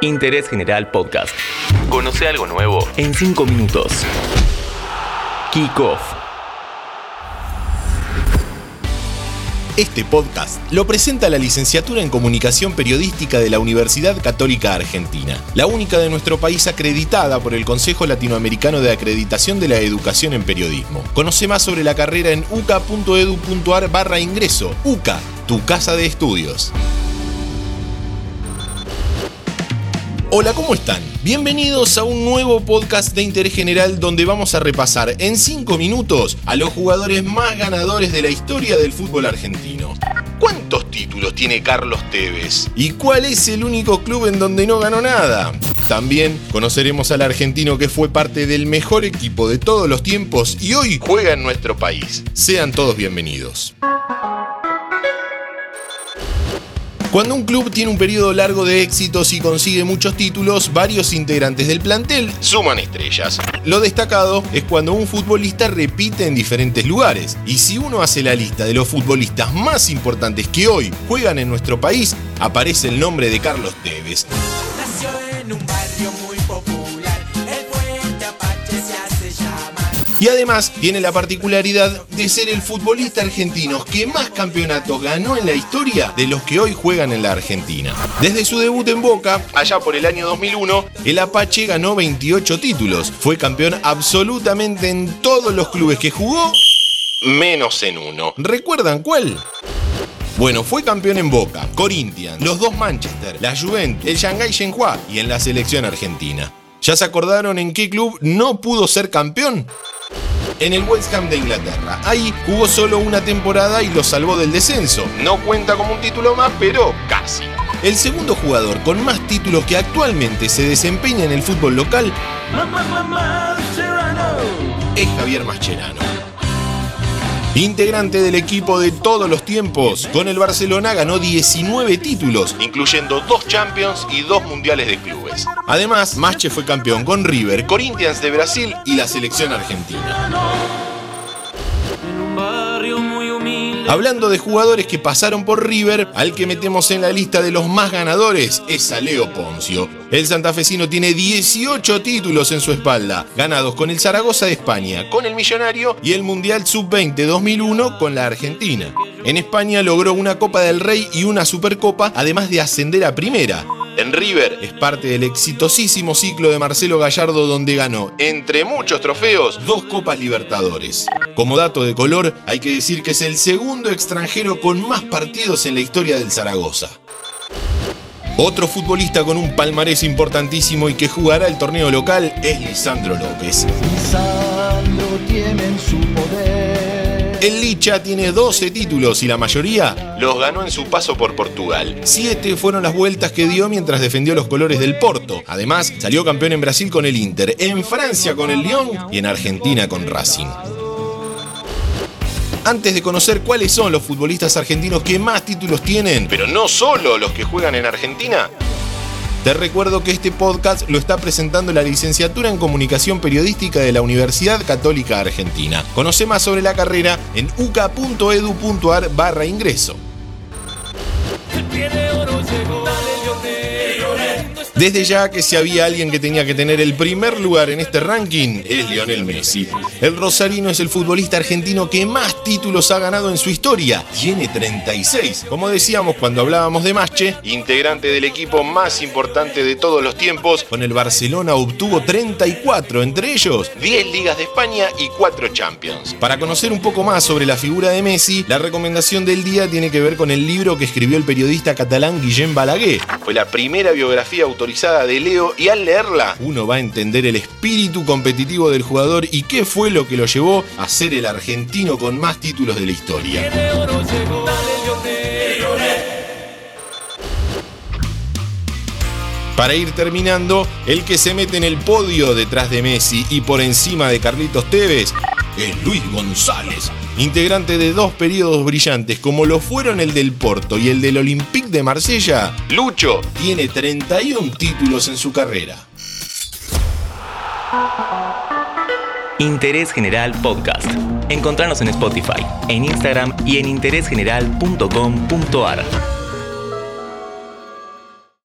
Interés General Podcast. Conoce algo nuevo en 5 minutos. Kick Off. Este podcast lo presenta la licenciatura en Comunicación Periodística de la Universidad Católica Argentina, la única de nuestro país acreditada por el Consejo Latinoamericano de Acreditación de la Educación en Periodismo. Conoce más sobre la carrera en uca.edu.ar barra ingreso. UCA, tu casa de estudios. Hola, ¿cómo están? Bienvenidos a un nuevo podcast de interés general donde vamos a repasar en 5 minutos a los jugadores más ganadores de la historia del fútbol argentino. ¿Cuántos títulos tiene Carlos Tevez? ¿Y cuál es el único club en donde no ganó nada? También conoceremos al argentino que fue parte del mejor equipo de todos los tiempos y hoy juega en nuestro país. Sean todos bienvenidos. Cuando un club tiene un periodo largo de éxitos y consigue muchos títulos, varios integrantes del plantel suman estrellas. Lo destacado es cuando un futbolista repite en diferentes lugares. Y si uno hace la lista de los futbolistas más importantes que hoy juegan en nuestro país, aparece el nombre de Carlos Tevez. Nació en un barrio muy Y además tiene la particularidad de ser el futbolista argentino que más campeonatos ganó en la historia de los que hoy juegan en la Argentina. Desde su debut en Boca, allá por el año 2001, el Apache ganó 28 títulos. Fue campeón absolutamente en todos los clubes que jugó, menos en uno. ¿Recuerdan cuál? Bueno, fue campeón en Boca, Corinthians, los dos Manchester, la Juventus, el Shanghai Shenhua y en la selección argentina. ¿Ya se acordaron en qué club no pudo ser campeón? En el West Ham de Inglaterra. Ahí jugó solo una temporada y lo salvó del descenso. No cuenta como un título más, pero casi. El segundo jugador con más títulos que actualmente se desempeña en el fútbol local es Javier Mascherano. Integrante del equipo de todos los tiempos, con el Barcelona ganó 19 títulos, incluyendo dos Champions y dos Mundiales de Clubes. Además, Masche fue campeón con River, Corinthians de Brasil y la selección argentina. Hablando de jugadores que pasaron por River, al que metemos en la lista de los más ganadores es a Leo Poncio. El santafesino tiene 18 títulos en su espalda, ganados con el Zaragoza de España, con el Millonario y el Mundial Sub-20 2001 con la Argentina. En España logró una Copa del Rey y una Supercopa, además de ascender a primera. En River es parte del exitosísimo ciclo de Marcelo Gallardo donde ganó, entre muchos trofeos, dos Copas Libertadores. Como dato de color, hay que decir que es el segundo extranjero con más partidos en la historia del Zaragoza. Otro futbolista con un palmarés importantísimo y que jugará el torneo local es Lisandro López. El Licha tiene 12 títulos y la mayoría los ganó en su paso por Portugal. Siete fueron las vueltas que dio mientras defendió los colores del Porto. Además, salió campeón en Brasil con el Inter, en Francia con el Lyon y en Argentina con Racing. Antes de conocer cuáles son los futbolistas argentinos que más títulos tienen, pero no solo los que juegan en Argentina, te recuerdo que este podcast lo está presentando la licenciatura en Comunicación Periodística de la Universidad Católica Argentina. Conoce más sobre la carrera en uca.edu.ar barra ingreso. Desde ya que si había alguien que tenía que tener el primer lugar en este ranking, es Lionel Messi. El rosarino es el futbolista argentino que más títulos ha ganado en su historia. Tiene 36. Como decíamos cuando hablábamos de Masche, integrante del equipo más importante de todos los tiempos, con el Barcelona obtuvo 34, entre ellos 10 ligas de España y 4 Champions. Para conocer un poco más sobre la figura de Messi, la recomendación del día tiene que ver con el libro que escribió el periodista catalán Guillem Balaguer. Fue la primera biografía de Leo y al leerla uno va a entender el espíritu competitivo del jugador y qué fue lo que lo llevó a ser el argentino con más títulos de la historia. Para ir terminando, el que se mete en el podio detrás de Messi y por encima de Carlitos Tevez es Luis González, integrante de dos periodos brillantes como lo fueron el del Porto y el del Olympique de Marsella. Lucho tiene 31 títulos en su carrera. Interés General Podcast. Encontrarnos en Spotify, en Instagram y en interésgeneral.com.ar.